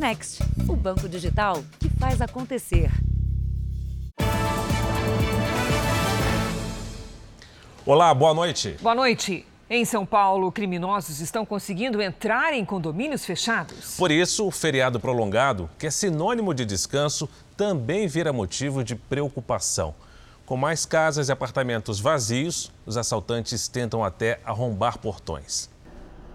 Next, o banco digital que faz acontecer. Olá, boa noite. Boa noite. Em São Paulo, criminosos estão conseguindo entrar em condomínios fechados. Por isso, o feriado prolongado, que é sinônimo de descanso, também vira motivo de preocupação. Com mais casas e apartamentos vazios, os assaltantes tentam até arrombar portões.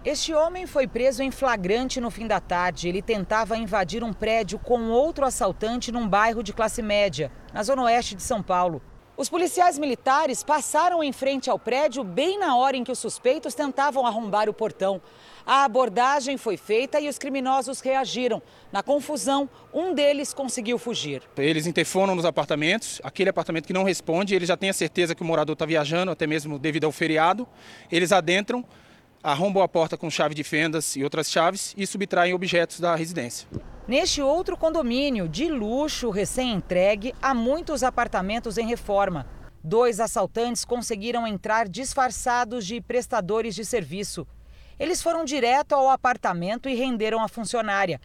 Este homem foi preso em flagrante no fim da tarde. Ele tentava invadir um prédio com outro assaltante num bairro de classe média, na zona oeste de São Paulo. Os policiais militares passaram em frente ao prédio bem na hora em que os suspeitos tentavam arrombar o portão. A abordagem foi feita e os criminosos reagiram. Na confusão, um deles conseguiu fugir. Eles interfonam nos apartamentos, aquele apartamento que não responde, ele já tem a certeza que o morador está viajando, até mesmo devido ao feriado. Eles adentram, arrombam a porta com chave de fendas e outras chaves e subtraem objetos da residência. Neste outro condomínio de luxo recém-entregue, há muitos apartamentos em reforma. Dois assaltantes conseguiram entrar disfarçados de prestadores de serviço. Eles foram direto ao apartamento e renderam a funcionária.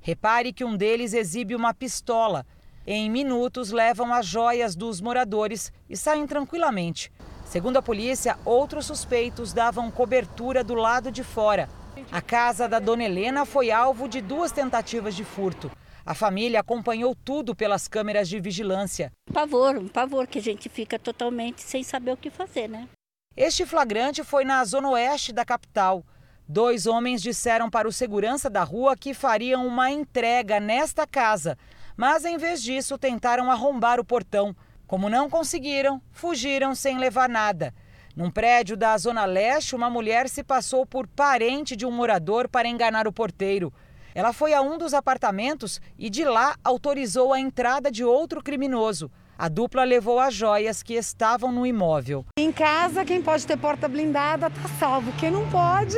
Repare que um deles exibe uma pistola. Em minutos, levam as joias dos moradores e saem tranquilamente. Segundo a polícia, outros suspeitos davam cobertura do lado de fora. A casa da dona Helena foi alvo de duas tentativas de furto. A família acompanhou tudo pelas câmeras de vigilância. Pavor, um pavor que a gente fica totalmente sem saber o que fazer, né? Este flagrante foi na zona oeste da capital. Dois homens disseram para o segurança da rua que fariam uma entrega nesta casa, mas em vez disso tentaram arrombar o portão. Como não conseguiram, fugiram sem levar nada. Num prédio da Zona Leste, uma mulher se passou por parente de um morador para enganar o porteiro. Ela foi a um dos apartamentos e de lá autorizou a entrada de outro criminoso. A dupla levou as joias que estavam no imóvel. Em casa, quem pode ter porta blindada está salvo. Quem não pode.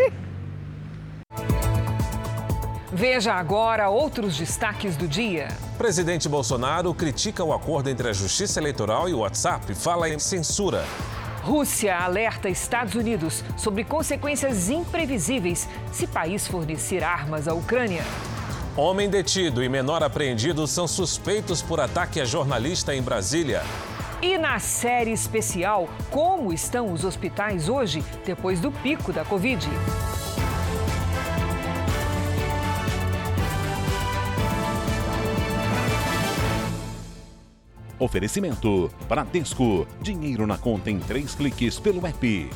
Veja agora outros destaques do dia. Presidente Bolsonaro critica o acordo entre a Justiça Eleitoral e o WhatsApp e fala em censura. Rússia alerta Estados Unidos sobre consequências imprevisíveis se país fornecer armas à Ucrânia. Homem detido e menor apreendido são suspeitos por ataque a jornalista em Brasília. E na série especial, como estão os hospitais hoje, depois do pico da Covid? Oferecimento: Bradesco. Dinheiro na conta em três cliques pelo app.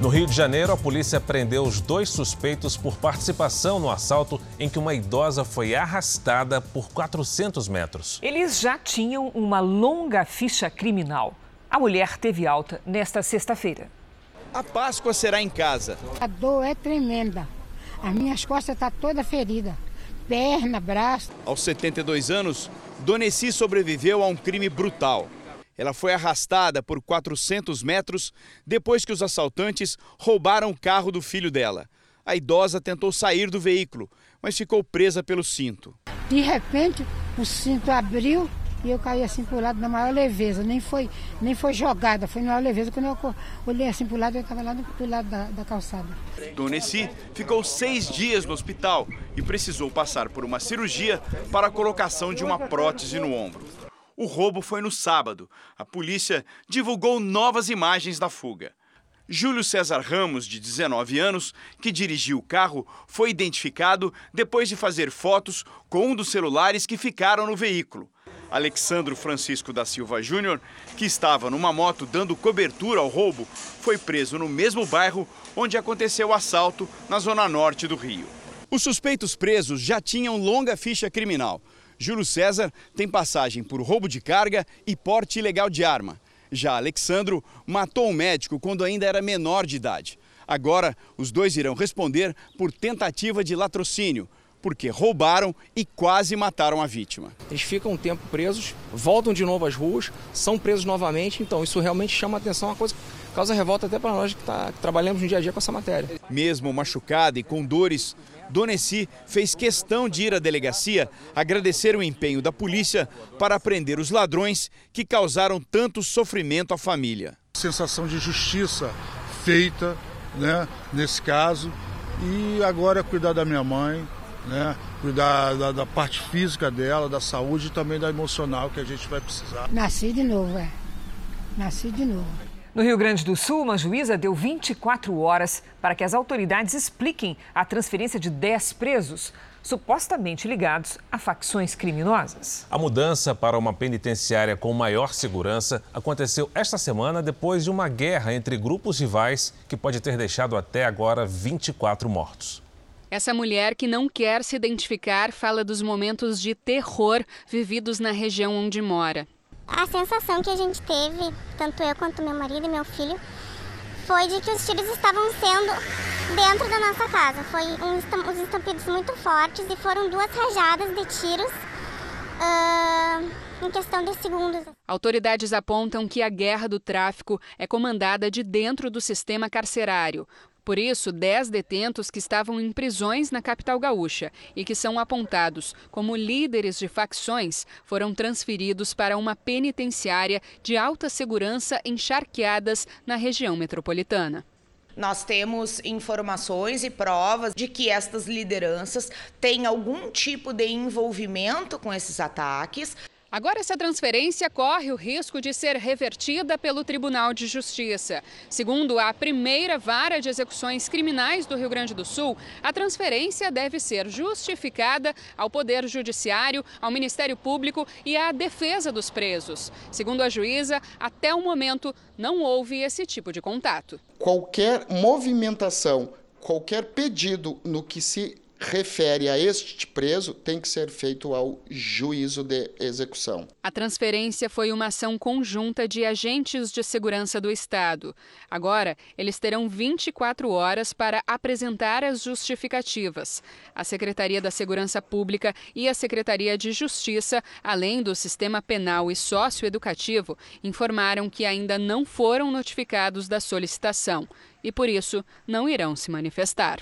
No Rio de Janeiro, a polícia prendeu os dois suspeitos por participação no assalto em que uma idosa foi arrastada por 400 metros. Eles já tinham uma longa ficha criminal. A mulher teve alta nesta sexta-feira. A Páscoa será em casa. A dor é tremenda. As minhas costas estão tá toda ferida. Perna, braço. Aos 72 anos, Doneci sobreviveu a um crime brutal. Ela foi arrastada por 400 metros depois que os assaltantes roubaram o carro do filho dela. A idosa tentou sair do veículo, mas ficou presa pelo cinto. De repente, o cinto abriu e eu caí assim pro lado na maior leveza. Nem foi, nem foi jogada, foi na maior leveza. Quando eu olhei assim pro lado, eu estava lá do lado da, da calçada. Doneci ficou seis dias no hospital e precisou passar por uma cirurgia para a colocação de uma prótese no ombro. O roubo foi no sábado. A polícia divulgou novas imagens da fuga. Júlio César Ramos, de 19 anos, que dirigiu o carro, foi identificado depois de fazer fotos com um dos celulares que ficaram no veículo. Alexandro Francisco da Silva Júnior, que estava numa moto dando cobertura ao roubo, foi preso no mesmo bairro onde aconteceu o assalto, na zona norte do Rio. Os suspeitos presos já tinham longa ficha criminal. Júlio César tem passagem por roubo de carga e porte ilegal de arma. Já Alexandro matou um médico quando ainda era menor de idade. Agora, os dois irão responder por tentativa de latrocínio, porque roubaram e quase mataram a vítima. Eles ficam um tempo presos, voltam de novo às ruas, são presos novamente, então isso realmente chama atenção, uma coisa que causa revolta até para nós que, tá, que trabalhamos no dia a dia com essa matéria. Mesmo machucada e com dores, Doneci fez questão de ir à delegacia agradecer o empenho da polícia para prender os ladrões que causaram tanto sofrimento à família. Sensação de justiça feita né, nesse caso. E agora é cuidar da minha mãe, né, cuidar da, da parte física dela, da saúde e também da emocional que a gente vai precisar. Nasci de novo, é. Nasci de novo. No Rio Grande do Sul, uma juíza deu 24 horas para que as autoridades expliquem a transferência de 10 presos, supostamente ligados a facções criminosas. A mudança para uma penitenciária com maior segurança aconteceu esta semana depois de uma guerra entre grupos rivais que pode ter deixado até agora 24 mortos. Essa mulher que não quer se identificar fala dos momentos de terror vividos na região onde mora. A sensação que a gente teve, tanto eu quanto meu marido e meu filho, foi de que os tiros estavam sendo dentro da nossa casa. Foi um, uns estampidos muito fortes e foram duas rajadas de tiros uh, em questão de segundos. Autoridades apontam que a guerra do tráfico é comandada de dentro do sistema carcerário. Por isso, 10 detentos que estavam em prisões na capital gaúcha e que são apontados como líderes de facções foram transferidos para uma penitenciária de alta segurança encharqueadas na região metropolitana. Nós temos informações e provas de que estas lideranças têm algum tipo de envolvimento com esses ataques. Agora, essa transferência corre o risco de ser revertida pelo Tribunal de Justiça. Segundo a primeira vara de execuções criminais do Rio Grande do Sul, a transferência deve ser justificada ao Poder Judiciário, ao Ministério Público e à defesa dos presos. Segundo a juíza, até o momento não houve esse tipo de contato. Qualquer movimentação, qualquer pedido no que se refere a este preso tem que ser feito ao juízo de execução. A transferência foi uma ação conjunta de agentes de segurança do Estado. Agora, eles terão 24 horas para apresentar as justificativas. A Secretaria da Segurança Pública e a Secretaria de Justiça, além do Sistema Penal e Socioeducativo, informaram que ainda não foram notificados da solicitação e, por isso, não irão se manifestar.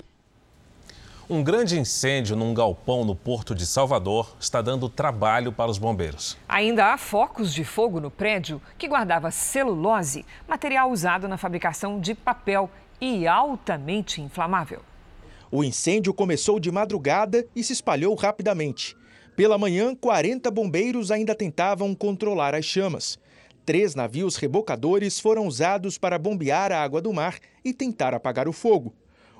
Um grande incêndio num galpão no porto de Salvador está dando trabalho para os bombeiros. Ainda há focos de fogo no prédio que guardava celulose, material usado na fabricação de papel e altamente inflamável. O incêndio começou de madrugada e se espalhou rapidamente. Pela manhã, 40 bombeiros ainda tentavam controlar as chamas. Três navios rebocadores foram usados para bombear a água do mar e tentar apagar o fogo.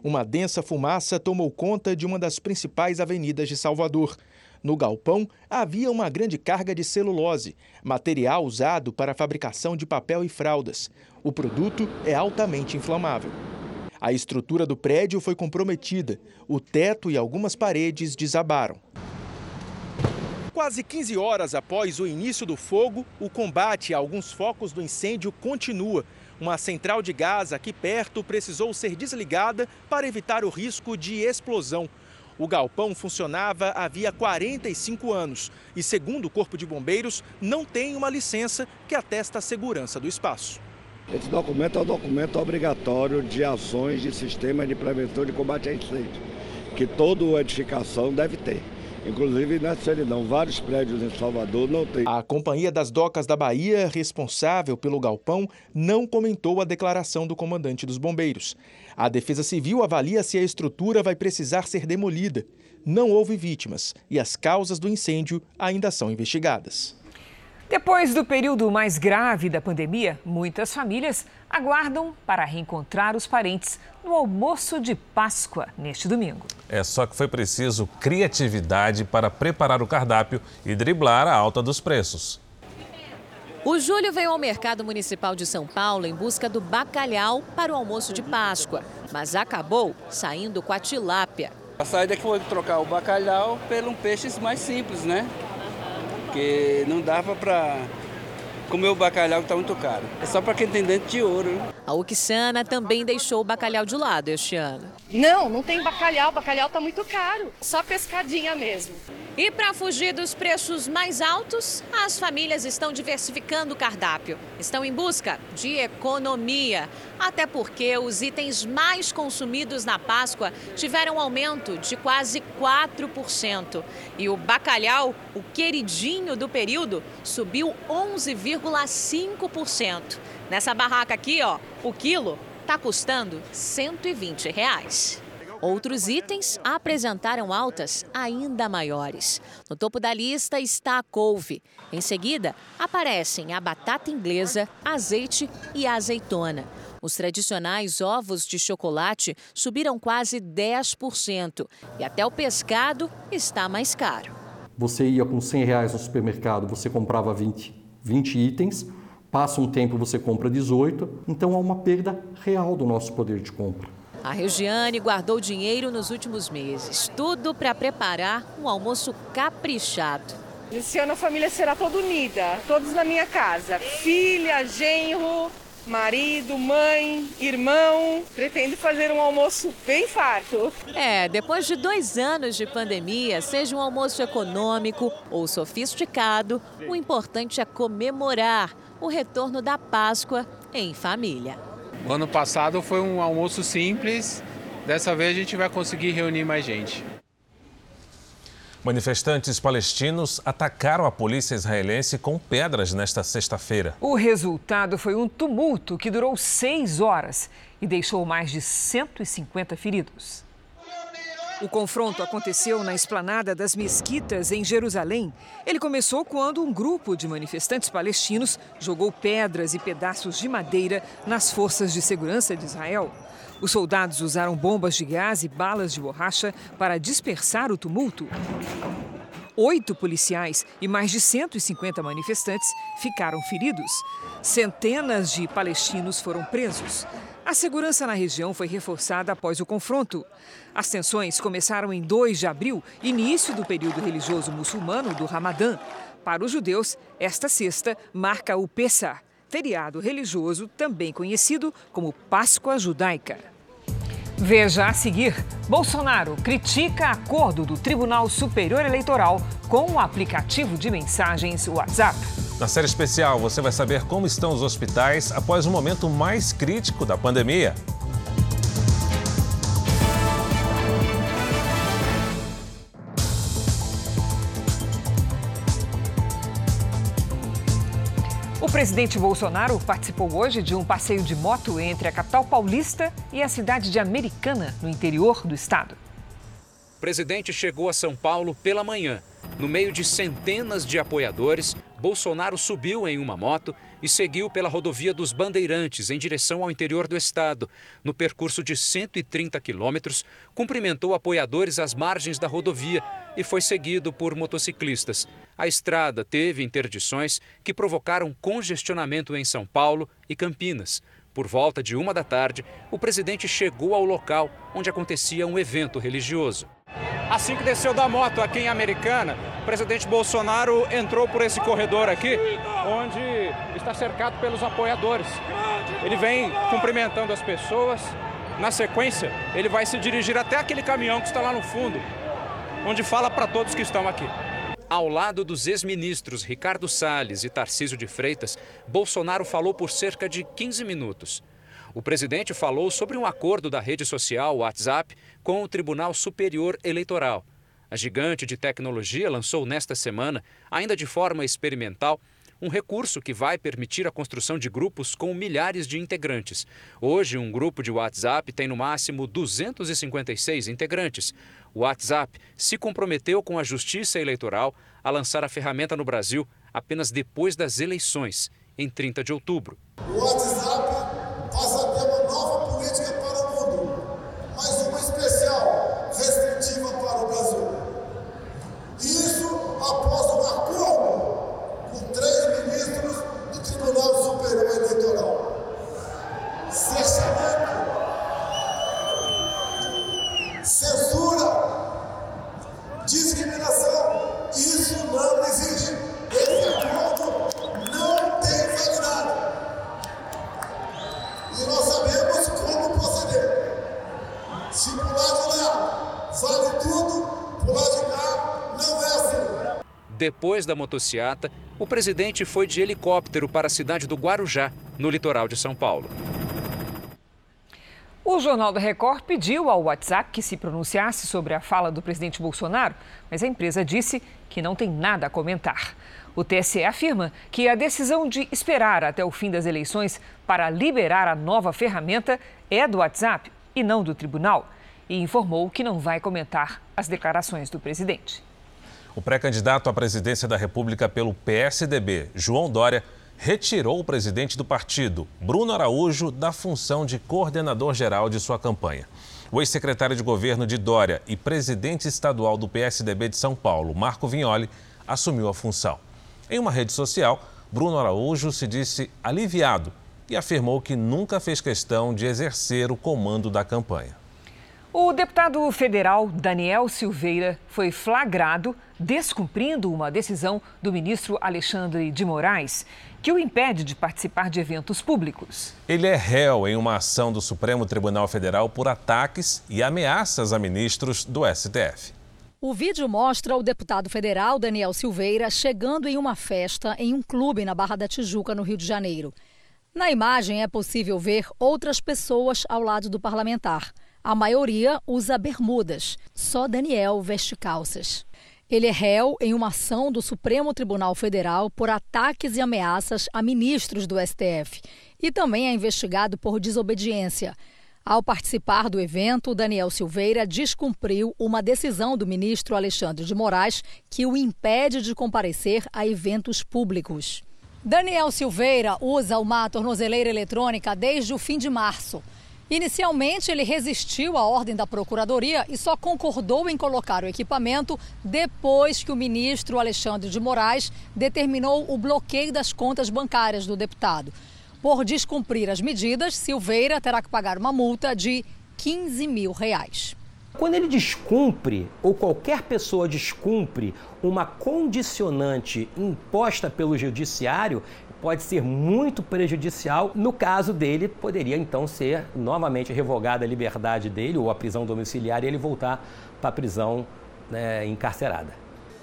Uma densa fumaça tomou conta de uma das principais avenidas de Salvador. No galpão havia uma grande carga de celulose, material usado para a fabricação de papel e fraldas. O produto é altamente inflamável. A estrutura do prédio foi comprometida. O teto e algumas paredes desabaram. Quase 15 horas após o início do fogo, o combate a alguns focos do incêndio continua. Uma central de gás aqui perto precisou ser desligada para evitar o risco de explosão. O galpão funcionava havia 45 anos e, segundo o Corpo de Bombeiros, não tem uma licença que atesta a segurança do espaço. Esse documento é um documento obrigatório de ações de sistema de prevenção de combate a incêndio, que toda edificação deve ter. Inclusive na solidão, vários prédios em Salvador não tem. A Companhia das Docas da Bahia, responsável pelo galpão, não comentou a declaração do comandante dos bombeiros. A Defesa Civil avalia se a estrutura vai precisar ser demolida. Não houve vítimas e as causas do incêndio ainda são investigadas. Depois do período mais grave da pandemia, muitas famílias aguardam para reencontrar os parentes no almoço de Páscoa neste domingo. É só que foi preciso criatividade para preparar o cardápio e driblar a alta dos preços. O Júlio veio ao mercado municipal de São Paulo em busca do bacalhau para o almoço de Páscoa, mas acabou saindo com a tilápia. A saída que foi trocar o bacalhau pelo um peixe mais simples, né? porque não dava para comer o bacalhau que está muito caro. É só para quem tem dente de ouro. A Uxana também deixou o bacalhau de lado este ano. Não, não tem bacalhau, o bacalhau está muito caro. Só pescadinha mesmo. E para fugir dos preços mais altos, as famílias estão diversificando o cardápio. Estão em busca de economia. Até porque os itens mais consumidos na Páscoa tiveram um aumento de quase 4%. E o bacalhau, o queridinho do período, subiu 11,5%. Nessa barraca aqui, ó, o quilo está custando 120 reais. Outros itens apresentaram altas ainda maiores. No topo da lista está a couve. Em seguida, aparecem a batata inglesa, azeite e azeitona. Os tradicionais ovos de chocolate subiram quase 10% e até o pescado está mais caro. Você ia com 100 reais no supermercado, você comprava 20, 20 itens, passa um tempo você compra 18, então há uma perda real do nosso poder de compra. A Regiane guardou dinheiro nos últimos meses, tudo para preparar um almoço caprichado. Esse ano a família será toda unida, todos na minha casa. Filha, genro, marido, mãe, irmão. Pretendo fazer um almoço bem farto. É, depois de dois anos de pandemia, seja um almoço econômico ou sofisticado, o importante é comemorar o retorno da Páscoa em família. O ano passado foi um almoço simples, dessa vez a gente vai conseguir reunir mais gente. Manifestantes palestinos atacaram a polícia israelense com pedras nesta sexta-feira. O resultado foi um tumulto que durou seis horas e deixou mais de 150 feridos. O confronto aconteceu na esplanada das mesquitas em Jerusalém. Ele começou quando um grupo de manifestantes palestinos jogou pedras e pedaços de madeira nas forças de segurança de Israel. Os soldados usaram bombas de gás e balas de borracha para dispersar o tumulto. Oito policiais e mais de 150 manifestantes ficaram feridos. Centenas de palestinos foram presos. A segurança na região foi reforçada após o confronto. As tensões começaram em 2 de abril, início do período religioso muçulmano do Ramadã. Para os judeus, esta sexta marca o Pessah, feriado religioso também conhecido como Páscoa Judaica. Veja a seguir: Bolsonaro critica acordo do Tribunal Superior Eleitoral com o aplicativo de mensagens WhatsApp. Na série especial, você vai saber como estão os hospitais após o momento mais crítico da pandemia. O presidente Bolsonaro participou hoje de um passeio de moto entre a capital paulista e a cidade de Americana, no interior do estado. O presidente chegou a São Paulo pela manhã. No meio de centenas de apoiadores, Bolsonaro subiu em uma moto e seguiu pela rodovia dos Bandeirantes em direção ao interior do estado. No percurso de 130 quilômetros, cumprimentou apoiadores às margens da rodovia e foi seguido por motociclistas. A estrada teve interdições que provocaram congestionamento em São Paulo e Campinas. Por volta de uma da tarde, o presidente chegou ao local onde acontecia um evento religioso. Assim que desceu da moto aqui em Americana, o presidente Bolsonaro entrou por esse corredor aqui, onde está cercado pelos apoiadores. Ele vem cumprimentando as pessoas. Na sequência, ele vai se dirigir até aquele caminhão que está lá no fundo, onde fala para todos que estão aqui. Ao lado dos ex-ministros Ricardo Salles e Tarcísio de Freitas, Bolsonaro falou por cerca de 15 minutos. O presidente falou sobre um acordo da rede social WhatsApp com o Tribunal Superior Eleitoral. A gigante de tecnologia lançou nesta semana, ainda de forma experimental, um recurso que vai permitir a construção de grupos com milhares de integrantes. Hoje, um grupo de WhatsApp tem no máximo 256 integrantes. O WhatsApp se comprometeu com a Justiça Eleitoral a lançar a ferramenta no Brasil apenas depois das eleições, em 30 de outubro. O WhatsApp passa Isso Depois da motociata, o presidente foi de helicóptero para a cidade do Guarujá, no litoral de São Paulo. O Jornal da Record pediu ao WhatsApp que se pronunciasse sobre a fala do presidente Bolsonaro, mas a empresa disse que não tem nada a comentar. O TSE afirma que a decisão de esperar até o fim das eleições para liberar a nova ferramenta é do WhatsApp e não do tribunal e informou que não vai comentar as declarações do presidente. O pré-candidato à presidência da República pelo PSDB, João Dória, retirou o presidente do partido, Bruno Araújo, da função de coordenador geral de sua campanha. O ex-secretário de governo de Dória e presidente estadual do PSDB de São Paulo, Marco Vignoli, assumiu a função. Em uma rede social, Bruno Araújo se disse aliviado e afirmou que nunca fez questão de exercer o comando da campanha. O deputado federal Daniel Silveira foi flagrado descumprindo uma decisão do ministro Alexandre de Moraes que o impede de participar de eventos públicos. Ele é réu em uma ação do Supremo Tribunal Federal por ataques e ameaças a ministros do STF. O vídeo mostra o deputado federal Daniel Silveira chegando em uma festa em um clube na Barra da Tijuca, no Rio de Janeiro. Na imagem é possível ver outras pessoas ao lado do parlamentar. A maioria usa bermudas, só Daniel veste calças. Ele é réu em uma ação do Supremo Tribunal Federal por ataques e ameaças a ministros do STF e também é investigado por desobediência. Ao participar do evento, Daniel Silveira descumpriu uma decisão do ministro Alexandre de Moraes que o impede de comparecer a eventos públicos. Daniel Silveira usa uma tornozeleira eletrônica desde o fim de março. Inicialmente, ele resistiu à ordem da Procuradoria e só concordou em colocar o equipamento depois que o ministro Alexandre de Moraes determinou o bloqueio das contas bancárias do deputado. Por descumprir as medidas, Silveira terá que pagar uma multa de 15 mil reais. Quando ele descumpre, ou qualquer pessoa descumpre, uma condicionante imposta pelo judiciário, pode ser muito prejudicial. No caso dele, poderia então ser novamente revogada a liberdade dele ou a prisão domiciliar e ele voltar para a prisão né, encarcerada.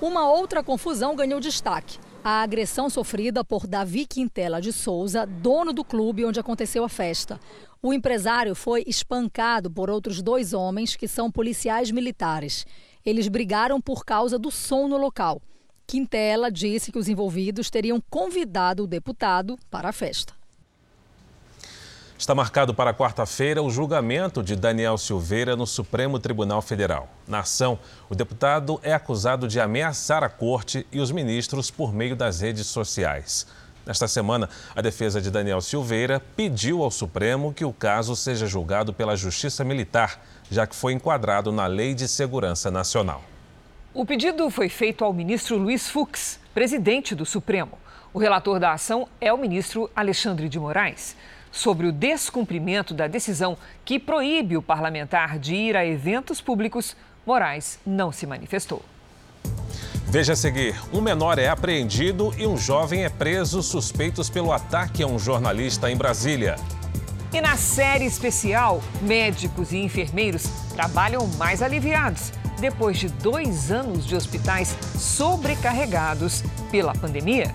Uma outra confusão ganhou destaque. A agressão sofrida por Davi Quintela de Souza, dono do clube onde aconteceu a festa. O empresário foi espancado por outros dois homens que são policiais militares. Eles brigaram por causa do som no local. Quintela disse que os envolvidos teriam convidado o deputado para a festa. Está marcado para quarta-feira o julgamento de Daniel Silveira no Supremo Tribunal Federal. Na ação, o deputado é acusado de ameaçar a corte e os ministros por meio das redes sociais. Nesta semana, a defesa de Daniel Silveira pediu ao Supremo que o caso seja julgado pela Justiça Militar, já que foi enquadrado na Lei de Segurança Nacional. O pedido foi feito ao ministro Luiz Fux, presidente do Supremo. O relator da ação é o ministro Alexandre de Moraes. Sobre o descumprimento da decisão que proíbe o parlamentar de ir a eventos públicos, Moraes não se manifestou. Veja a seguir: um menor é apreendido e um jovem é preso suspeitos pelo ataque a um jornalista em Brasília. E na série especial, médicos e enfermeiros trabalham mais aliviados depois de dois anos de hospitais sobrecarregados pela pandemia.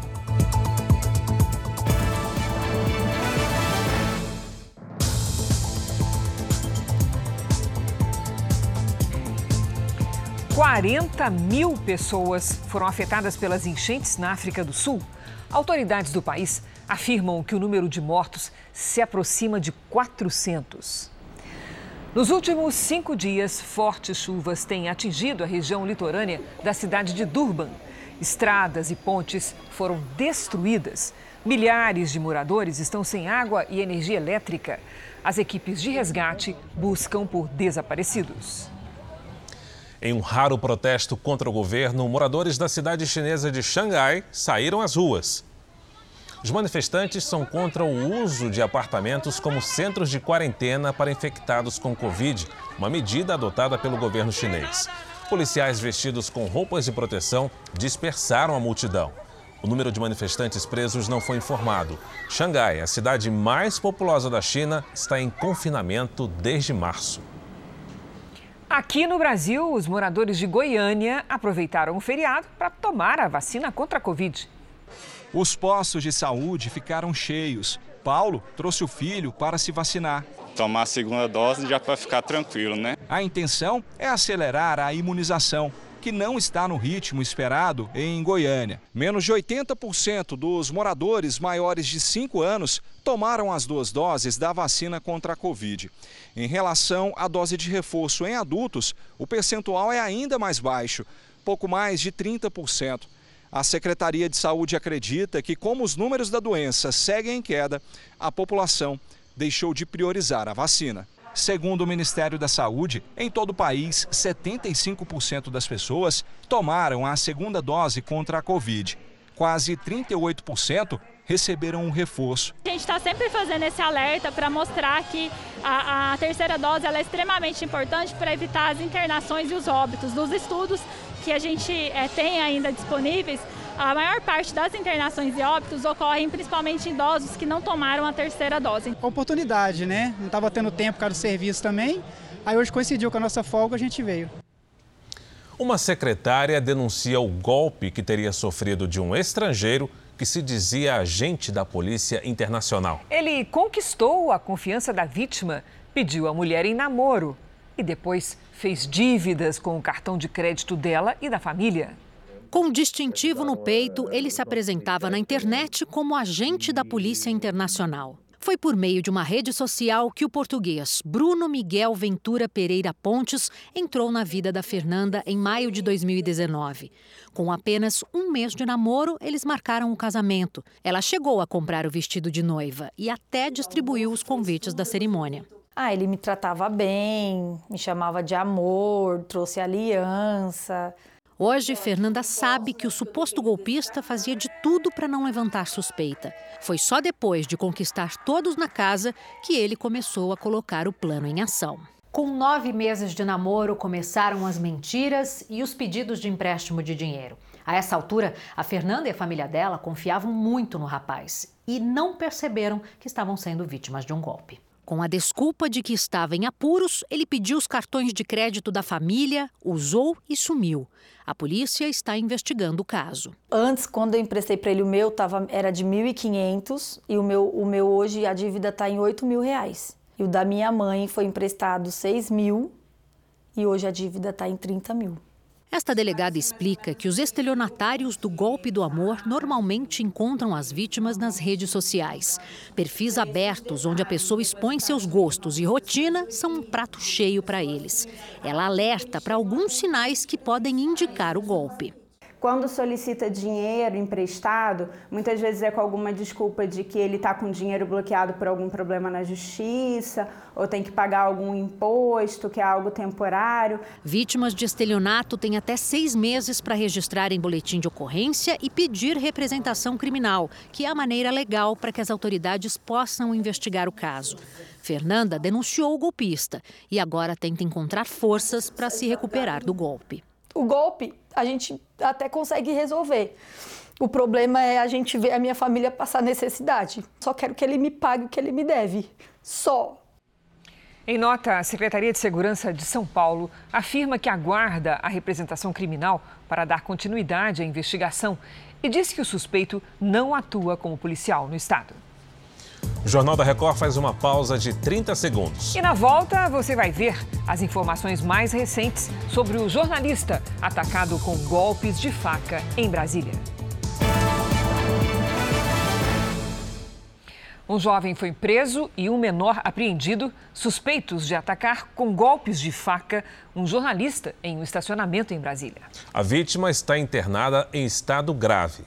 Quarenta mil pessoas foram afetadas pelas enchentes na África do Sul. Autoridades do país afirmam que o número de mortos se aproxima de 400. Nos últimos cinco dias, fortes chuvas têm atingido a região litorânea da cidade de Durban. Estradas e pontes foram destruídas. Milhares de moradores estão sem água e energia elétrica. As equipes de resgate buscam por desaparecidos. Em um raro protesto contra o governo, moradores da cidade chinesa de Xangai saíram às ruas. Os manifestantes são contra o uso de apartamentos como centros de quarentena para infectados com Covid, uma medida adotada pelo governo chinês. Policiais vestidos com roupas de proteção dispersaram a multidão. O número de manifestantes presos não foi informado. Xangai, a cidade mais populosa da China, está em confinamento desde março. Aqui no Brasil, os moradores de Goiânia aproveitaram o feriado para tomar a vacina contra a Covid. Os postos de saúde ficaram cheios. Paulo trouxe o filho para se vacinar. Tomar a segunda dose já para ficar tranquilo, né? A intenção é acelerar a imunização, que não está no ritmo esperado em Goiânia. Menos de 80% dos moradores maiores de 5 anos tomaram as duas doses da vacina contra a Covid. Em relação à dose de reforço em adultos, o percentual é ainda mais baixo, pouco mais de 30%. A Secretaria de Saúde acredita que, como os números da doença seguem em queda, a população deixou de priorizar a vacina. Segundo o Ministério da Saúde, em todo o país, 75% das pessoas tomaram a segunda dose contra a Covid. Quase 38% receberam um reforço. A gente está sempre fazendo esse alerta para mostrar que a, a terceira dose é extremamente importante para evitar as internações e os óbitos. Dos estudos que a gente é, tem ainda disponíveis, a maior parte das internações e óbitos ocorrem principalmente em idosos que não tomaram a terceira dose. Oportunidade, né? Não estava tendo tempo por causa do serviço também. Aí hoje coincidiu com a nossa folga, a gente veio. Uma secretária denuncia o golpe que teria sofrido de um estrangeiro que se dizia agente da Polícia Internacional. Ele conquistou a confiança da vítima, pediu a mulher em namoro e depois fez dívidas com o cartão de crédito dela e da família. Com um distintivo no peito, ele se apresentava na internet como agente da Polícia Internacional. Foi por meio de uma rede social que o português Bruno Miguel Ventura Pereira Pontes entrou na vida da Fernanda em maio de 2019. Com apenas um mês de namoro, eles marcaram o casamento. Ela chegou a comprar o vestido de noiva e até distribuiu os convites da cerimônia. Ah, ele me tratava bem, me chamava de amor, trouxe aliança. Hoje, Fernanda sabe que o suposto golpista fazia de tudo para não levantar suspeita. Foi só depois de conquistar todos na casa que ele começou a colocar o plano em ação. Com nove meses de namoro, começaram as mentiras e os pedidos de empréstimo de dinheiro. A essa altura, a Fernanda e a família dela confiavam muito no rapaz e não perceberam que estavam sendo vítimas de um golpe. Com a desculpa de que estava em apuros, ele pediu os cartões de crédito da família, usou e sumiu. A polícia está investigando o caso. Antes, quando eu emprestei para ele o meu, tava, era de 1.500 e o meu, o meu hoje, a dívida está em 8 mil reais. E o da minha mãe foi emprestado 6 mil e hoje a dívida está em 30 mil. Esta delegada explica que os estelionatários do golpe do amor normalmente encontram as vítimas nas redes sociais. Perfis abertos, onde a pessoa expõe seus gostos e rotina, são um prato cheio para eles. Ela alerta para alguns sinais que podem indicar o golpe. Quando solicita dinheiro emprestado, muitas vezes é com alguma desculpa de que ele está com dinheiro bloqueado por algum problema na justiça, ou tem que pagar algum imposto, que é algo temporário. Vítimas de estelionato têm até seis meses para registrar em boletim de ocorrência e pedir representação criminal, que é a maneira legal para que as autoridades possam investigar o caso. Fernanda denunciou o golpista e agora tenta encontrar forças para se recuperar do golpe. O golpe a gente até consegue resolver. O problema é a gente ver a minha família passar necessidade. Só quero que ele me pague o que ele me deve. Só. Em nota, a Secretaria de Segurança de São Paulo afirma que aguarda a representação criminal para dar continuidade à investigação e diz que o suspeito não atua como policial no estado. O Jornal da Record faz uma pausa de 30 segundos. E na volta você vai ver as informações mais recentes sobre o jornalista atacado com golpes de faca em Brasília. Um jovem foi preso e um menor apreendido, suspeitos de atacar com golpes de faca um jornalista em um estacionamento em Brasília. A vítima está internada em estado grave.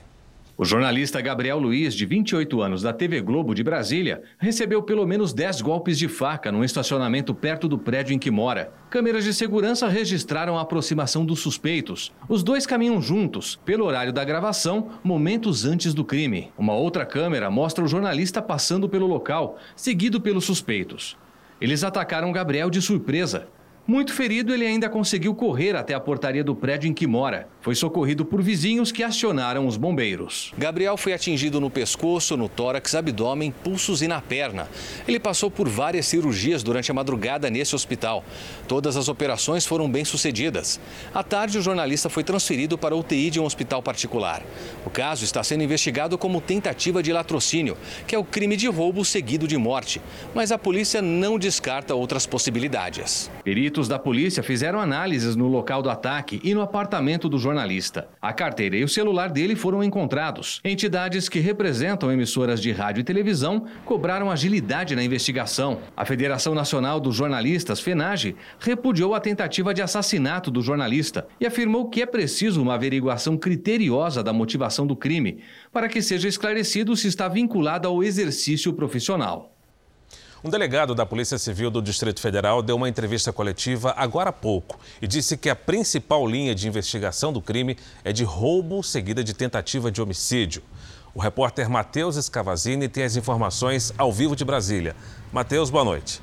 O jornalista Gabriel Luiz, de 28 anos, da TV Globo de Brasília, recebeu pelo menos 10 golpes de faca num estacionamento perto do prédio em que mora. Câmeras de segurança registraram a aproximação dos suspeitos. Os dois caminham juntos, pelo horário da gravação, momentos antes do crime. Uma outra câmera mostra o jornalista passando pelo local, seguido pelos suspeitos. Eles atacaram Gabriel de surpresa. Muito ferido, ele ainda conseguiu correr até a portaria do prédio em que mora. Foi socorrido por vizinhos que acionaram os bombeiros. Gabriel foi atingido no pescoço, no tórax, abdômen, pulsos e na perna. Ele passou por várias cirurgias durante a madrugada nesse hospital. Todas as operações foram bem sucedidas. À tarde, o jornalista foi transferido para o UTI de um hospital particular. O caso está sendo investigado como tentativa de latrocínio, que é o crime de roubo seguido de morte. Mas a polícia não descarta outras possibilidades. Peritos Peritos da polícia fizeram análises no local do ataque e no apartamento do jornalista. A carteira e o celular dele foram encontrados. Entidades que representam emissoras de rádio e televisão cobraram agilidade na investigação. A Federação Nacional dos Jornalistas, FENAGE, repudiou a tentativa de assassinato do jornalista e afirmou que é preciso uma averiguação criteriosa da motivação do crime para que seja esclarecido se está vinculado ao exercício profissional. Um delegado da Polícia Civil do Distrito Federal deu uma entrevista coletiva agora há pouco e disse que a principal linha de investigação do crime é de roubo seguida de tentativa de homicídio. O repórter Matheus Escavazini tem as informações ao vivo de Brasília. Matheus, boa noite.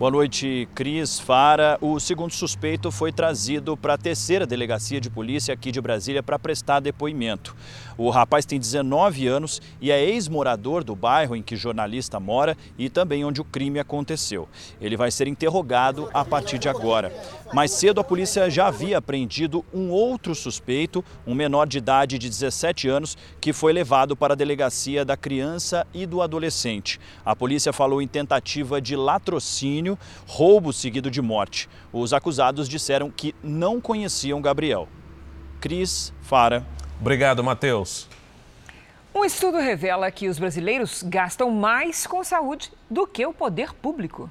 Boa noite, Cris Fara. O segundo suspeito foi trazido para a terceira delegacia de polícia aqui de Brasília para prestar depoimento. O rapaz tem 19 anos e é ex-morador do bairro em que jornalista mora e também onde o crime aconteceu. Ele vai ser interrogado a partir de agora. Mais cedo, a polícia já havia apreendido um outro suspeito, um menor de idade de 17 anos, que foi levado para a delegacia da criança e do adolescente. A polícia falou em tentativa de latrocínio, roubo seguido de morte. Os acusados disseram que não conheciam Gabriel. Cris Fara Obrigado, Matheus. Um estudo revela que os brasileiros gastam mais com saúde do que o poder público.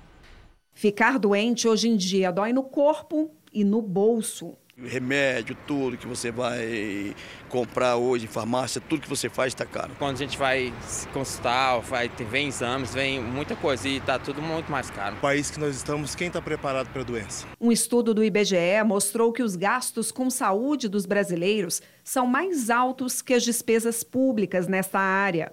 Ficar doente hoje em dia dói no corpo e no bolso remédio, tudo que você vai comprar hoje em farmácia, tudo que você faz está caro. Quando a gente vai se consultar, vai, vem exames, vem muita coisa e está tudo muito mais caro. O país que nós estamos, quem está preparado para a doença? Um estudo do IBGE mostrou que os gastos com saúde dos brasileiros são mais altos que as despesas públicas nesta área.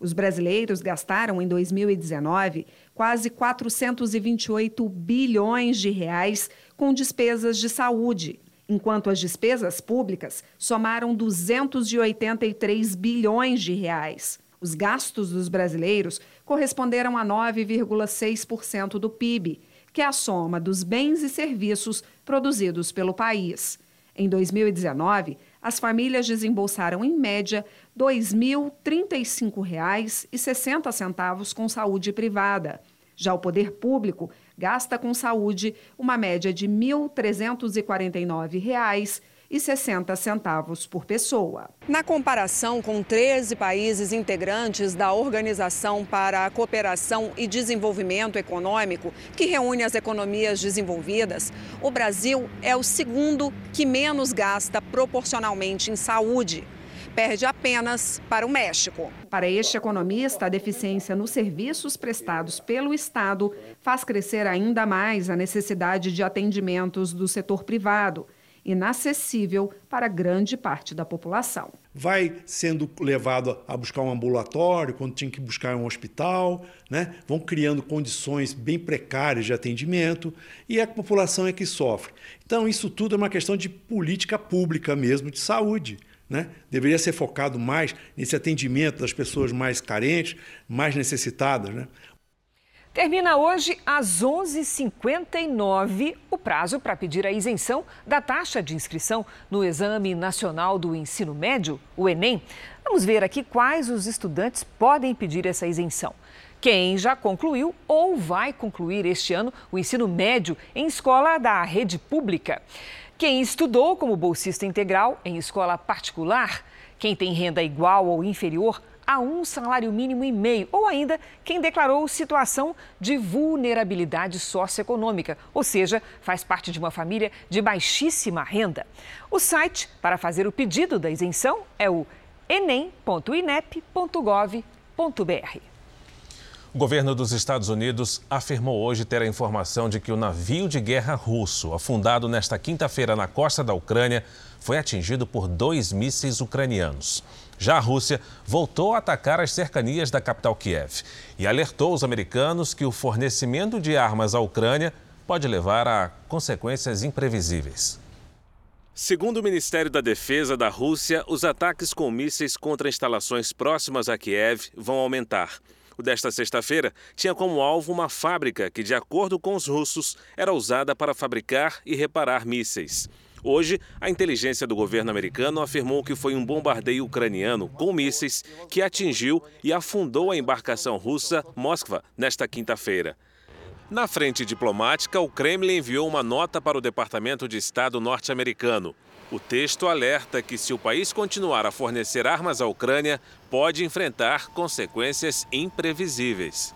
Os brasileiros gastaram em 2019 quase 428 bilhões de reais com despesas de saúde enquanto as despesas públicas somaram 283 bilhões de reais. Os gastos dos brasileiros corresponderam a 9,6% do PIB, que é a soma dos bens e serviços produzidos pelo país. Em 2019, as famílias desembolsaram, em média, R$ 2.035,60 com saúde privada. Já o poder público gasta com saúde uma média de R$ 1.349,60 por pessoa. Na comparação com 13 países integrantes da Organização para a Cooperação e Desenvolvimento Econômico, que reúne as economias desenvolvidas, o Brasil é o segundo que menos gasta proporcionalmente em saúde perde apenas para o México. Para este economista, a deficiência nos serviços prestados pelo Estado faz crescer ainda mais a necessidade de atendimentos do setor privado, inacessível para grande parte da população. Vai sendo levado a buscar um ambulatório quando tinha que buscar um hospital, né? vão criando condições bem precárias de atendimento e a população é que sofre. Então, isso tudo é uma questão de política pública mesmo, de saúde. Né? Deveria ser focado mais nesse atendimento das pessoas mais carentes, mais necessitadas. Né? Termina hoje às 11h59 o prazo para pedir a isenção da taxa de inscrição no Exame Nacional do Ensino Médio, o Enem. Vamos ver aqui quais os estudantes podem pedir essa isenção. Quem já concluiu ou vai concluir este ano o ensino médio em escola da rede pública. Quem estudou como bolsista integral em escola particular, quem tem renda igual ou inferior a um salário mínimo e meio, ou ainda quem declarou situação de vulnerabilidade socioeconômica, ou seja, faz parte de uma família de baixíssima renda. O site para fazer o pedido da isenção é o enem.inep.gov.br. O governo dos Estados Unidos afirmou hoje ter a informação de que o navio de guerra russo, afundado nesta quinta-feira na costa da Ucrânia, foi atingido por dois mísseis ucranianos. Já a Rússia voltou a atacar as cercanias da capital Kiev e alertou os americanos que o fornecimento de armas à Ucrânia pode levar a consequências imprevisíveis. Segundo o Ministério da Defesa da Rússia, os ataques com mísseis contra instalações próximas a Kiev vão aumentar. O desta sexta-feira tinha como alvo uma fábrica que, de acordo com os russos, era usada para fabricar e reparar mísseis. Hoje, a inteligência do governo americano afirmou que foi um bombardeio ucraniano com mísseis que atingiu e afundou a embarcação russa Moskva nesta quinta-feira. Na frente diplomática, o Kremlin enviou uma nota para o Departamento de Estado norte-americano. O texto alerta que, se o país continuar a fornecer armas à Ucrânia, pode enfrentar consequências imprevisíveis.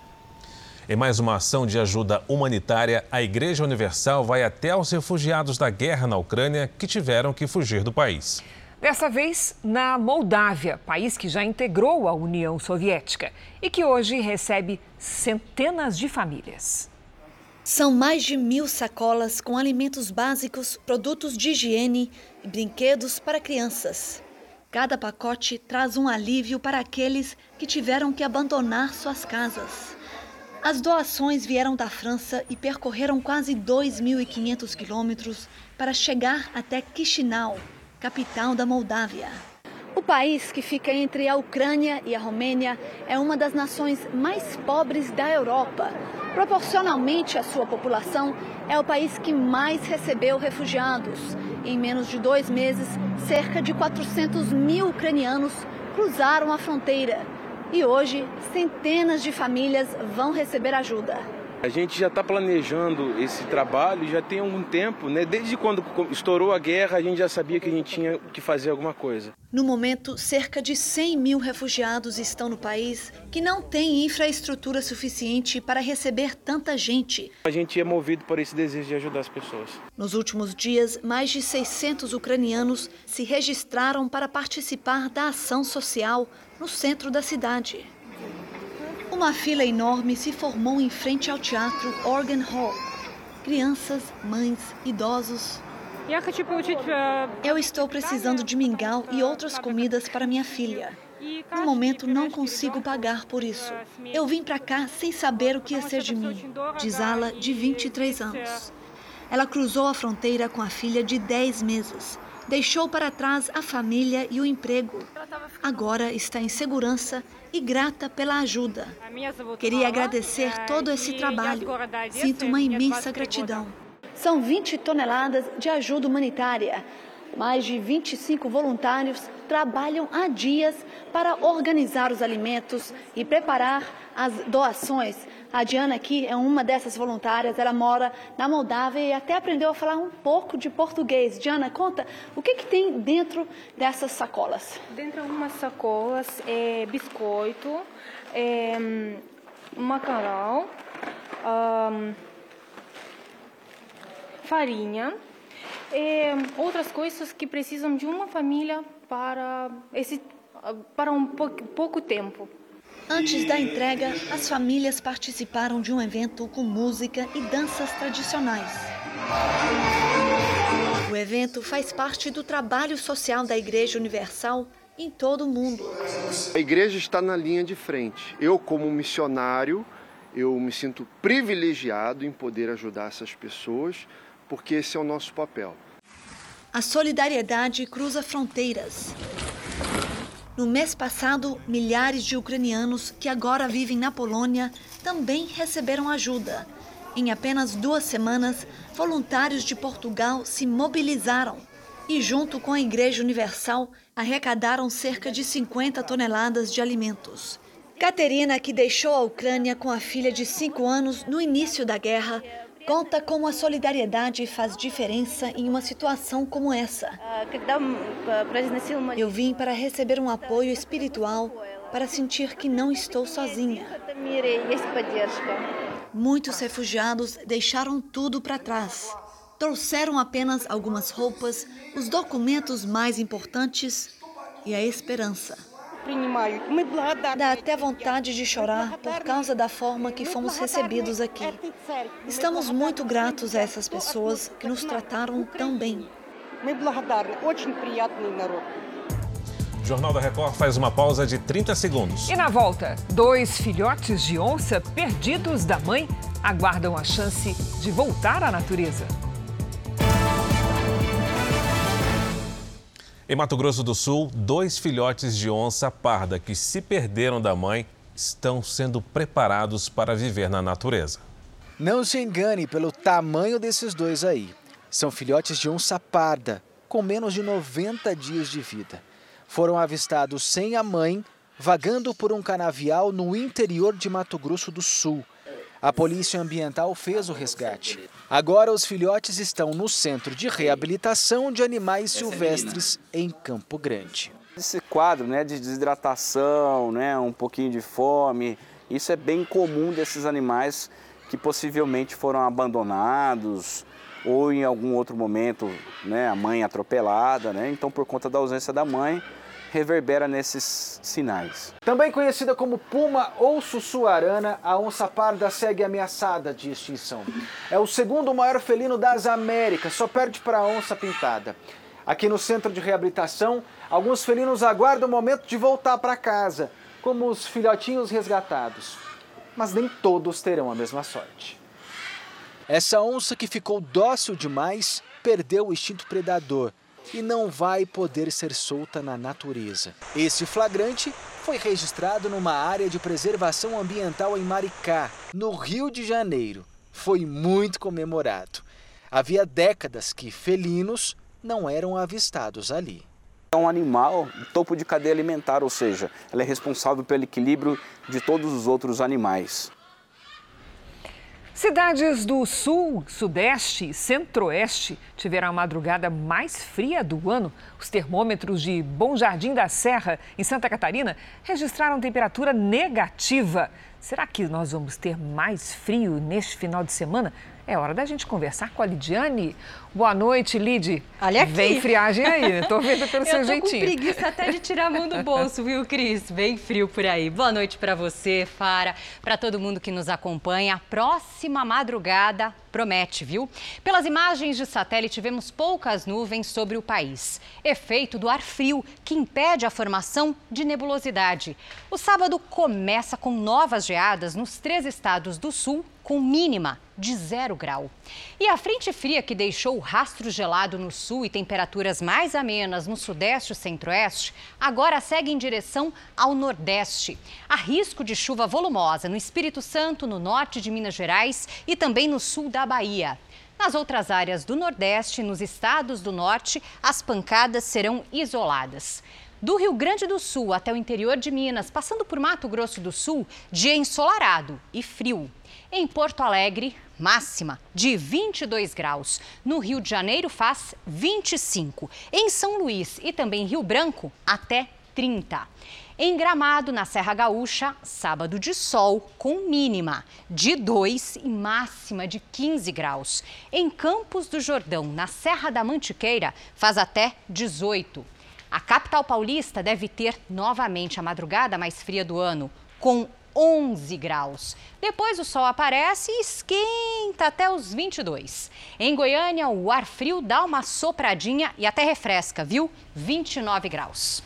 Em mais uma ação de ajuda humanitária, a Igreja Universal vai até aos refugiados da guerra na Ucrânia que tiveram que fugir do país. Dessa vez na Moldávia, país que já integrou a União Soviética e que hoje recebe centenas de famílias. São mais de mil sacolas com alimentos básicos, produtos de higiene e brinquedos para crianças. Cada pacote traz um alívio para aqueles que tiveram que abandonar suas casas. As doações vieram da França e percorreram quase 2.500 quilômetros para chegar até Chisinau, capital da Moldávia. O país, que fica entre a Ucrânia e a Romênia, é uma das nações mais pobres da Europa. Proporcionalmente à sua população, é o país que mais recebeu refugiados. Em menos de dois meses, cerca de 400 mil ucranianos cruzaram a fronteira. E hoje, centenas de famílias vão receber ajuda. A gente já está planejando esse trabalho já tem algum tempo, né? Desde quando estourou a guerra, a gente já sabia que a gente tinha que fazer alguma coisa. No momento, cerca de 100 mil refugiados estão no país que não tem infraestrutura suficiente para receber tanta gente. A gente é movido por esse desejo de ajudar as pessoas. Nos últimos dias, mais de 600 ucranianos se registraram para participar da ação social no centro da cidade. Uma fila enorme se formou em frente ao teatro Organ Hall. Crianças, mães, idosos. Eu estou precisando de mingau e outras comidas para minha filha. No momento não consigo pagar por isso. Eu vim para cá sem saber o que ia ser de mim, diz Ala, de 23 anos. Ela cruzou a fronteira com a filha de 10 meses. Deixou para trás a família e o emprego. Agora está em segurança e grata pela ajuda. Queria agradecer todo esse trabalho. Sinto uma imensa gratidão. São 20 toneladas de ajuda humanitária. Mais de 25 voluntários trabalham há dias para organizar os alimentos e preparar as doações. A Diana aqui é uma dessas voluntárias, ela mora na Moldávia e até aprendeu a falar um pouco de português. Diana, conta, o que, que tem dentro dessas sacolas? Dentro de umas sacolas é biscoito, é, macarrão, um, farinha, é, outras coisas que precisam de uma família para, esse, para um pouco, pouco tempo. Antes da entrega, as famílias participaram de um evento com música e danças tradicionais. O evento faz parte do trabalho social da Igreja Universal em todo o mundo. A igreja está na linha de frente. Eu, como missionário, eu me sinto privilegiado em poder ajudar essas pessoas, porque esse é o nosso papel. A solidariedade cruza fronteiras. No mês passado, milhares de ucranianos que agora vivem na Polônia também receberam ajuda. Em apenas duas semanas, voluntários de Portugal se mobilizaram e, junto com a Igreja Universal, arrecadaram cerca de 50 toneladas de alimentos. Caterina, que deixou a Ucrânia com a filha de 5 anos no início da guerra, conta como a solidariedade faz diferença em uma situação como essa. Eu vim para receber um apoio espiritual, para sentir que não estou sozinha. Muitos refugiados deixaram tudo para trás. Trouxeram apenas algumas roupas, os documentos mais importantes e a esperança. Dá até vontade de chorar por causa da forma que fomos recebidos aqui. Estamos muito gratos a essas pessoas que nos trataram tão bem. O Jornal da Record faz uma pausa de 30 segundos. E na volta, dois filhotes de onça perdidos da mãe aguardam a chance de voltar à natureza. Em Mato Grosso do Sul, dois filhotes de onça parda que se perderam da mãe estão sendo preparados para viver na natureza. Não se engane pelo tamanho desses dois aí. São filhotes de onça parda, com menos de 90 dias de vida. Foram avistados sem a mãe, vagando por um canavial no interior de Mato Grosso do Sul. A Polícia Ambiental fez o resgate. Agora os filhotes estão no Centro de Reabilitação de Animais Silvestres em Campo Grande. Esse quadro né, de desidratação, né, um pouquinho de fome, isso é bem comum desses animais que possivelmente foram abandonados ou em algum outro momento né, a mãe atropelada. Né? Então, por conta da ausência da mãe, reverbera nesses sinais. Também conhecida como puma ou sussuarana, a onça parda segue ameaçada de extinção. É o segundo maior felino das Américas, só perde para a onça pintada. Aqui no centro de reabilitação, alguns felinos aguardam o momento de voltar para casa, como os filhotinhos resgatados. Mas nem todos terão a mesma sorte. Essa onça que ficou dócil demais perdeu o instinto predador e não vai poder ser solta na natureza. Esse flagrante foi registrado numa área de preservação ambiental em Maricá, no Rio de Janeiro. Foi muito comemorado. Havia décadas que felinos não eram avistados ali. É um animal topo de cadeia alimentar, ou seja, ela é responsável pelo equilíbrio de todos os outros animais. Cidades do Sul, Sudeste e Centro-Oeste tiveram a madrugada mais fria do ano. Os termômetros de Bom Jardim da Serra, em Santa Catarina, registraram temperatura negativa. Será que nós vamos ter mais frio neste final de semana? É hora da gente conversar com a Lidiane. Boa noite, Lid. Olha aqui. Vem friagem aí, tô vendo pelo seu jeitinho. Eu tô com preguiça até de tirar a mão do bolso, viu, Cris? Bem frio por aí. Boa noite para você, Fara, para todo mundo que nos acompanha. A próxima madrugada promete, viu? Pelas imagens de satélite, vemos poucas nuvens sobre o país. Efeito do ar frio, que impede a formação de nebulosidade. O sábado começa com novas geadas nos três estados do sul, com mínima de zero grau. E a frente fria que deixou rastro gelado no sul e temperaturas mais amenas no sudeste e centro-oeste, agora segue em direção ao nordeste. Há risco de chuva volumosa no Espírito Santo, no norte de Minas Gerais e também no sul da Bahia. Nas outras áreas do Nordeste e nos estados do Norte, as pancadas serão isoladas. Do Rio Grande do Sul até o interior de Minas, passando por Mato Grosso do Sul, dia ensolarado e frio. Em Porto Alegre, máxima de 22 graus. No Rio de Janeiro faz 25. Em São Luís e também Rio Branco, até 30. Em Gramado, na Serra Gaúcha, sábado de sol com mínima de 2 e máxima de 15 graus. Em Campos do Jordão, na Serra da Mantiqueira, faz até 18. A capital paulista deve ter novamente a madrugada mais fria do ano, com 11 graus. Depois o sol aparece e esquenta até os 22. Em Goiânia, o ar frio dá uma sopradinha e até refresca, viu? 29 graus.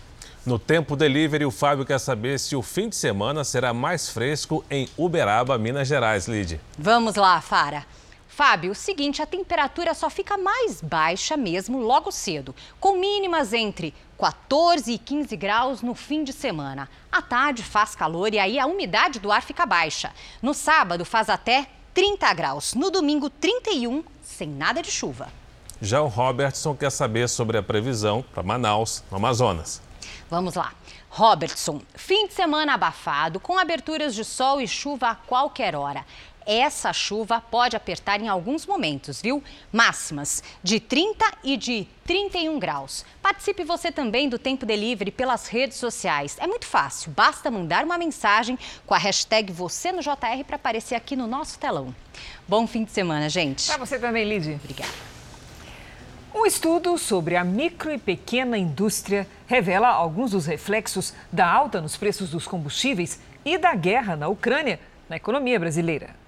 No Tempo Delivery, o Fábio quer saber se o fim de semana será mais fresco em Uberaba, Minas Gerais, Lid. Vamos lá, Fara. Fábio, o seguinte, a temperatura só fica mais baixa mesmo logo cedo, com mínimas entre 14 e 15 graus no fim de semana. À tarde faz calor e aí a umidade do ar fica baixa. No sábado faz até 30 graus, no domingo 31, sem nada de chuva. Já o Robertson quer saber sobre a previsão para Manaus, no Amazonas. Vamos lá. Robertson, fim de semana abafado, com aberturas de sol e chuva a qualquer hora essa chuva pode apertar em alguns momentos, viu? Máximas de 30 e de 31 graus. Participe você também do Tempo Delivery pelas redes sociais. É muito fácil, basta mandar uma mensagem com a hashtag você no JR para aparecer aqui no nosso telão. Bom fim de semana, gente. Para você também, Lidy. Obrigada. Um estudo sobre a micro e pequena indústria revela alguns dos reflexos da alta nos preços dos combustíveis e da guerra na Ucrânia na economia brasileira.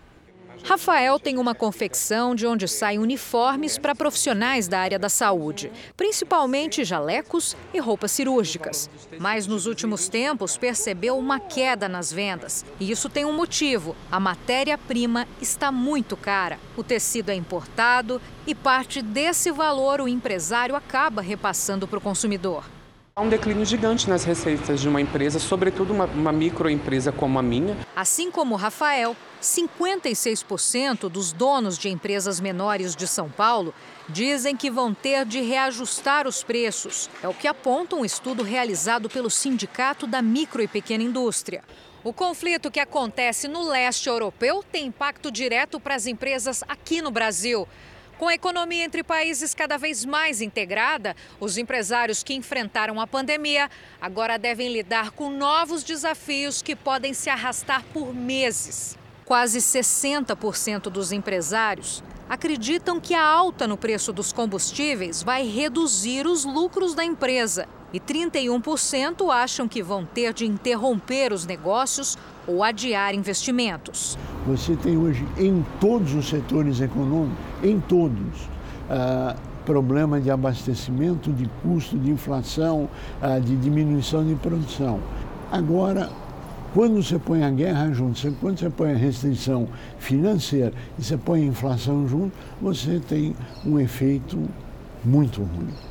Rafael tem uma confecção de onde saem uniformes para profissionais da área da saúde, principalmente jalecos e roupas cirúrgicas. Mas nos últimos tempos percebeu uma queda nas vendas. E isso tem um motivo: a matéria-prima está muito cara. O tecido é importado e parte desse valor o empresário acaba repassando para o consumidor. Há um declínio gigante nas receitas de uma empresa, sobretudo uma, uma microempresa como a minha. Assim como Rafael, 56% dos donos de empresas menores de São Paulo dizem que vão ter de reajustar os preços. É o que aponta um estudo realizado pelo Sindicato da Micro e Pequena Indústria. O conflito que acontece no leste europeu tem impacto direto para as empresas aqui no Brasil. Com a economia entre países cada vez mais integrada, os empresários que enfrentaram a pandemia agora devem lidar com novos desafios que podem se arrastar por meses. Quase 60% dos empresários acreditam que a alta no preço dos combustíveis vai reduzir os lucros da empresa. E 31% acham que vão ter de interromper os negócios ou adiar investimentos. Você tem hoje em todos os setores econômicos, em todos, uh, problema de abastecimento, de custo, de inflação, uh, de diminuição de produção. Agora, quando você põe a guerra junto, quando você põe a restrição financeira e você põe a inflação junto, você tem um efeito muito ruim.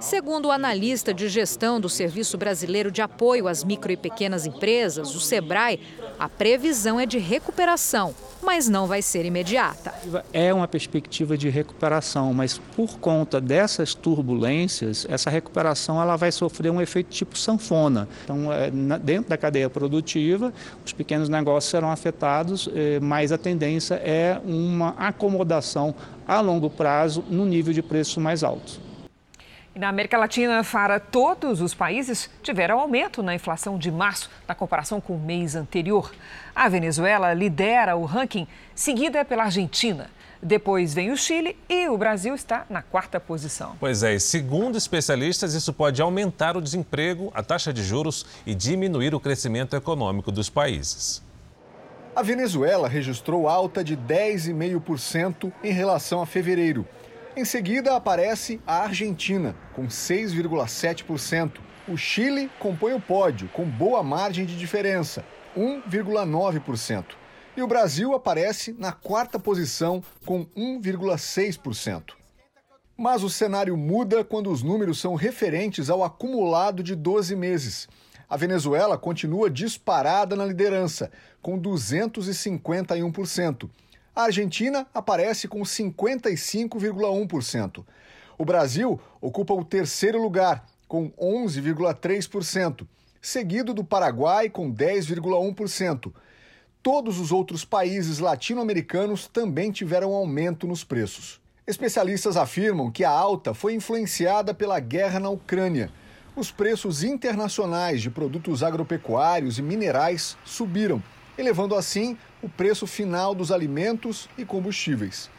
Segundo o analista de gestão do Serviço Brasileiro de Apoio às Micro e Pequenas Empresas, o SEBRAE, a previsão é de recuperação, mas não vai ser imediata. É uma perspectiva de recuperação, mas por conta dessas turbulências, essa recuperação ela vai sofrer um efeito tipo sanfona. Então, é, dentro da cadeia produtiva, os pequenos negócios serão afetados, é, mas a tendência é uma acomodação a longo prazo no nível de preços mais altos. Na América Latina, Fara, todos os países tiveram aumento na inflação de março na comparação com o mês anterior. A Venezuela lidera o ranking, seguida pela Argentina. Depois vem o Chile e o Brasil está na quarta posição. Pois é, e segundo especialistas, isso pode aumentar o desemprego, a taxa de juros e diminuir o crescimento econômico dos países. A Venezuela registrou alta de 10,5% em relação a fevereiro. Em seguida aparece a Argentina, com 6,7%. O Chile compõe o pódio, com boa margem de diferença, 1,9%. E o Brasil aparece na quarta posição, com 1,6%. Mas o cenário muda quando os números são referentes ao acumulado de 12 meses. A Venezuela continua disparada na liderança, com 251%. A Argentina aparece com 55,1%. O Brasil ocupa o terceiro lugar, com 11,3%, seguido do Paraguai, com 10,1%. Todos os outros países latino-americanos também tiveram aumento nos preços. Especialistas afirmam que a alta foi influenciada pela guerra na Ucrânia. Os preços internacionais de produtos agropecuários e minerais subiram, elevando assim o preço final dos alimentos e combustíveis.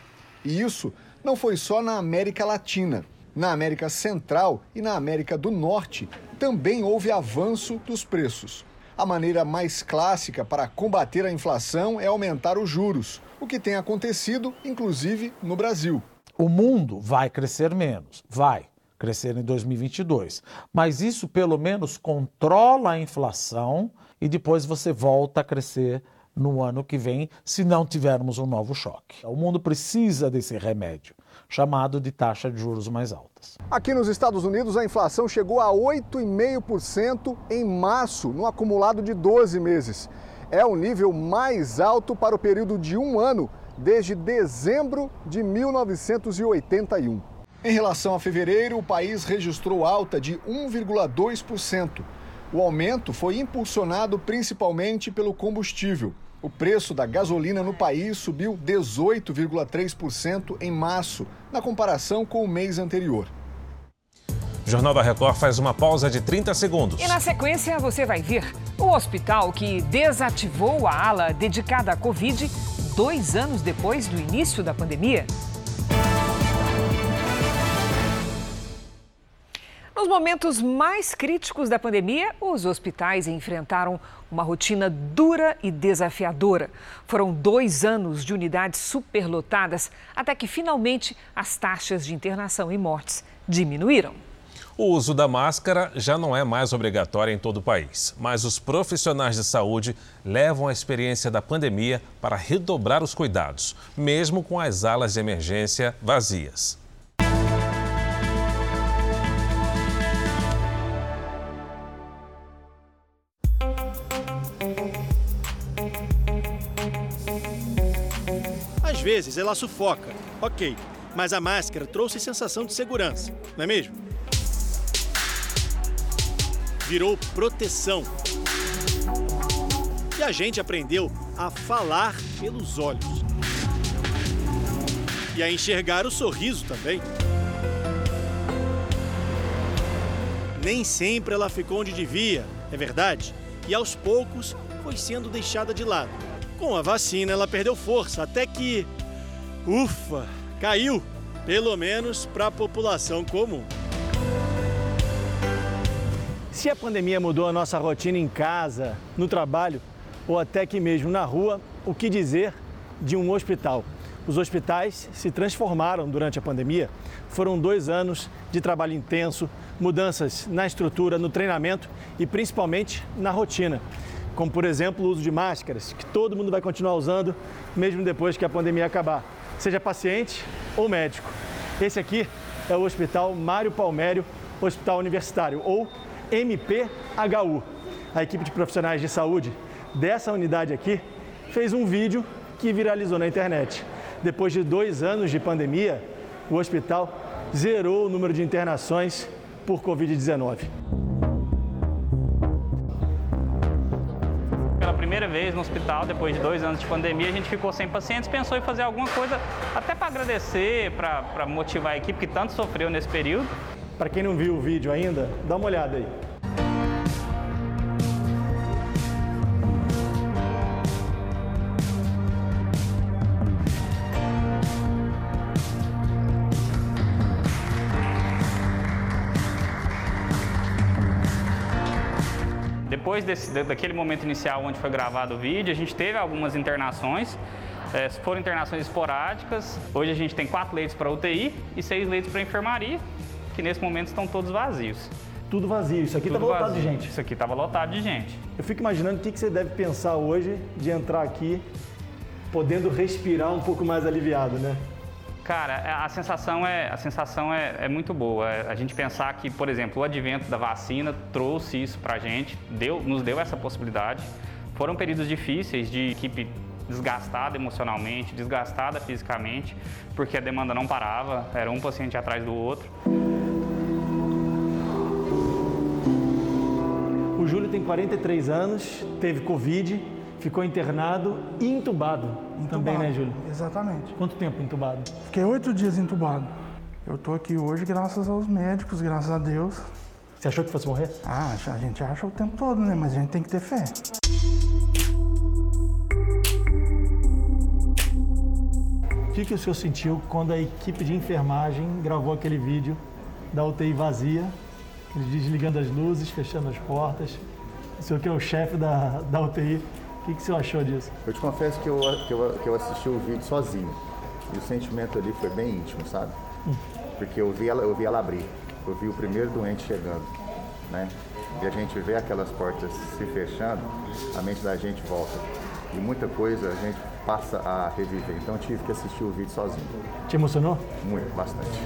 E isso não foi só na América Latina. Na América Central e na América do Norte também houve avanço dos preços. A maneira mais clássica para combater a inflação é aumentar os juros, o que tem acontecido, inclusive, no Brasil. O mundo vai crescer menos, vai crescer em 2022, mas isso pelo menos controla a inflação e depois você volta a crescer no ano que vem, se não tivermos um novo choque. O mundo precisa desse remédio, chamado de taxa de juros mais altas. Aqui nos Estados Unidos, a inflação chegou a 8,5% em março, no acumulado de 12 meses. É o nível mais alto para o período de um ano desde dezembro de 1981. Em relação a fevereiro, o país registrou alta de 1,2%. O aumento foi impulsionado principalmente pelo combustível. O preço da gasolina no país subiu 18,3% em março, na comparação com o mês anterior. O Jornal da Record faz uma pausa de 30 segundos. E na sequência você vai ver o hospital que desativou a ala dedicada à Covid dois anos depois do início da pandemia. Nos momentos mais críticos da pandemia, os hospitais enfrentaram uma rotina dura e desafiadora. Foram dois anos de unidades superlotadas até que finalmente as taxas de internação e mortes diminuíram. O uso da máscara já não é mais obrigatório em todo o país, mas os profissionais de saúde levam a experiência da pandemia para redobrar os cuidados, mesmo com as alas de emergência vazias. Vezes ela sufoca, ok, mas a máscara trouxe sensação de segurança, não é mesmo? Virou proteção. E a gente aprendeu a falar pelos olhos. E a enxergar o sorriso também. Nem sempre ela ficou onde devia, é verdade, e aos poucos foi sendo deixada de lado. Com a vacina, ela perdeu força, até que. Ufa! Caiu! Pelo menos para a população comum. Se a pandemia mudou a nossa rotina em casa, no trabalho ou até que mesmo na rua, o que dizer de um hospital? Os hospitais se transformaram durante a pandemia. Foram dois anos de trabalho intenso, mudanças na estrutura, no treinamento e principalmente na rotina. Como, por exemplo, o uso de máscaras, que todo mundo vai continuar usando mesmo depois que a pandemia acabar, seja paciente ou médico. Esse aqui é o Hospital Mário Palmério, Hospital Universitário, ou MPHU. A equipe de profissionais de saúde dessa unidade aqui fez um vídeo que viralizou na internet. Depois de dois anos de pandemia, o hospital zerou o número de internações por Covid-19. Vez no hospital, depois de dois anos de pandemia, a gente ficou sem pacientes, pensou em fazer alguma coisa até para agradecer, para motivar a equipe que tanto sofreu nesse período. Para quem não viu o vídeo ainda, dá uma olhada aí. Depois desse, daquele momento inicial onde foi gravado o vídeo, a gente teve algumas internações. É, foram internações esporádicas. Hoje a gente tem quatro leitos para UTI e seis leitos para enfermaria, que nesse momento estão todos vazios. Tudo vazio. Isso aqui estava lotado de gente. Isso aqui estava lotado de gente. Eu fico imaginando o que você deve pensar hoje de entrar aqui podendo respirar um pouco mais aliviado, né? Cara, a sensação é, a sensação é, é, muito boa. A gente pensar que, por exemplo, o advento da vacina trouxe isso para a gente, deu, nos deu essa possibilidade. Foram períodos difíceis de equipe desgastada emocionalmente, desgastada fisicamente, porque a demanda não parava, era um paciente atrás do outro. O Júlio tem 43 anos, teve Covid, ficou internado e entubado, entubado também, né, Júlio? Exatamente. Quanto tempo entubado? Fiquei oito dias entubado. Eu tô aqui hoje graças aos médicos, graças a Deus. Você achou que fosse morrer? Ah, a gente acha o tempo todo, né? Mas a gente tem que ter fé. O que, que o senhor sentiu quando a equipe de enfermagem gravou aquele vídeo da UTI vazia, eles desligando as luzes, fechando as portas? O senhor que é o chefe da, da UTI, que, que senhor achou disso? Eu te confesso que eu, que, eu, que eu assisti o vídeo sozinho. E o sentimento ali foi bem íntimo, sabe? Hum. Porque eu vi, ela, eu vi ela abrir. Eu vi o primeiro doente chegando, né? E a gente vê aquelas portas se fechando, a mente da gente volta. E muita coisa a gente passa a reviver. Então eu tive que assistir o vídeo sozinho. Te emocionou? Muito, bastante.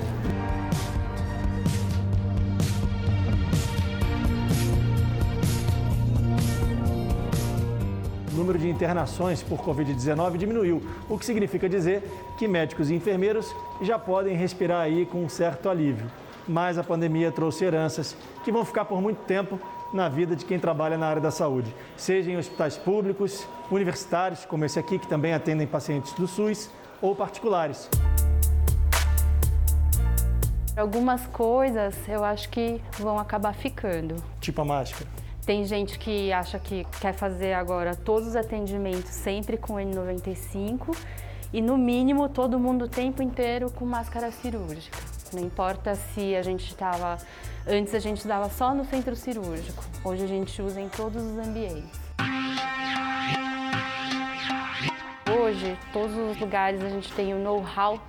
Número de internações por Covid-19 diminuiu, o que significa dizer que médicos e enfermeiros já podem respirar aí com um certo alívio. Mas a pandemia trouxe heranças que vão ficar por muito tempo na vida de quem trabalha na área da saúde, seja em hospitais públicos, universitários, como esse aqui, que também atendem pacientes do SUS, ou particulares. Algumas coisas eu acho que vão acabar ficando. Tipo a máscara. Tem gente que acha que quer fazer agora todos os atendimentos sempre com N95 e no mínimo todo mundo o tempo inteiro com máscara cirúrgica. Não importa se a gente estava antes a gente usava só no centro cirúrgico. Hoje a gente usa em todos os ambientes. Hoje, todos os lugares a gente tem o know-how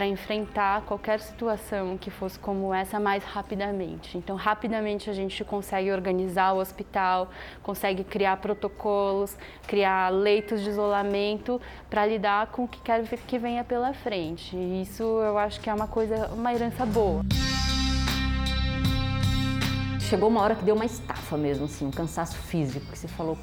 para enfrentar qualquer situação que fosse como essa mais rapidamente. Então, rapidamente a gente consegue organizar o hospital, consegue criar protocolos, criar leitos de isolamento para lidar com o que quer que venha pela frente. E isso eu acho que é uma coisa, uma herança boa. Chegou uma hora que deu uma estafa mesmo, assim, um cansaço físico, que você falou,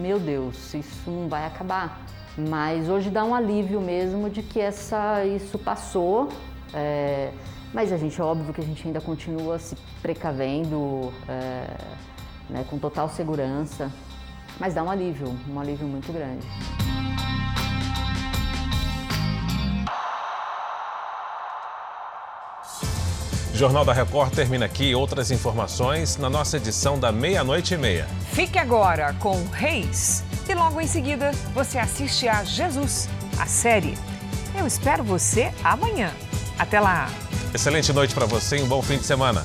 meu Deus, isso não vai acabar. Mas hoje dá um alívio mesmo de que essa, isso passou. É, mas a gente, é óbvio que a gente ainda continua se precavendo é, né, com total segurança. mas dá um alívio, um alívio muito grande. Jornal da Record termina aqui. Outras informações na nossa edição da meia-noite e meia. Fique agora com Reis e logo em seguida você assiste a Jesus, a série. Eu espero você amanhã. Até lá! Excelente noite para você e um bom fim de semana.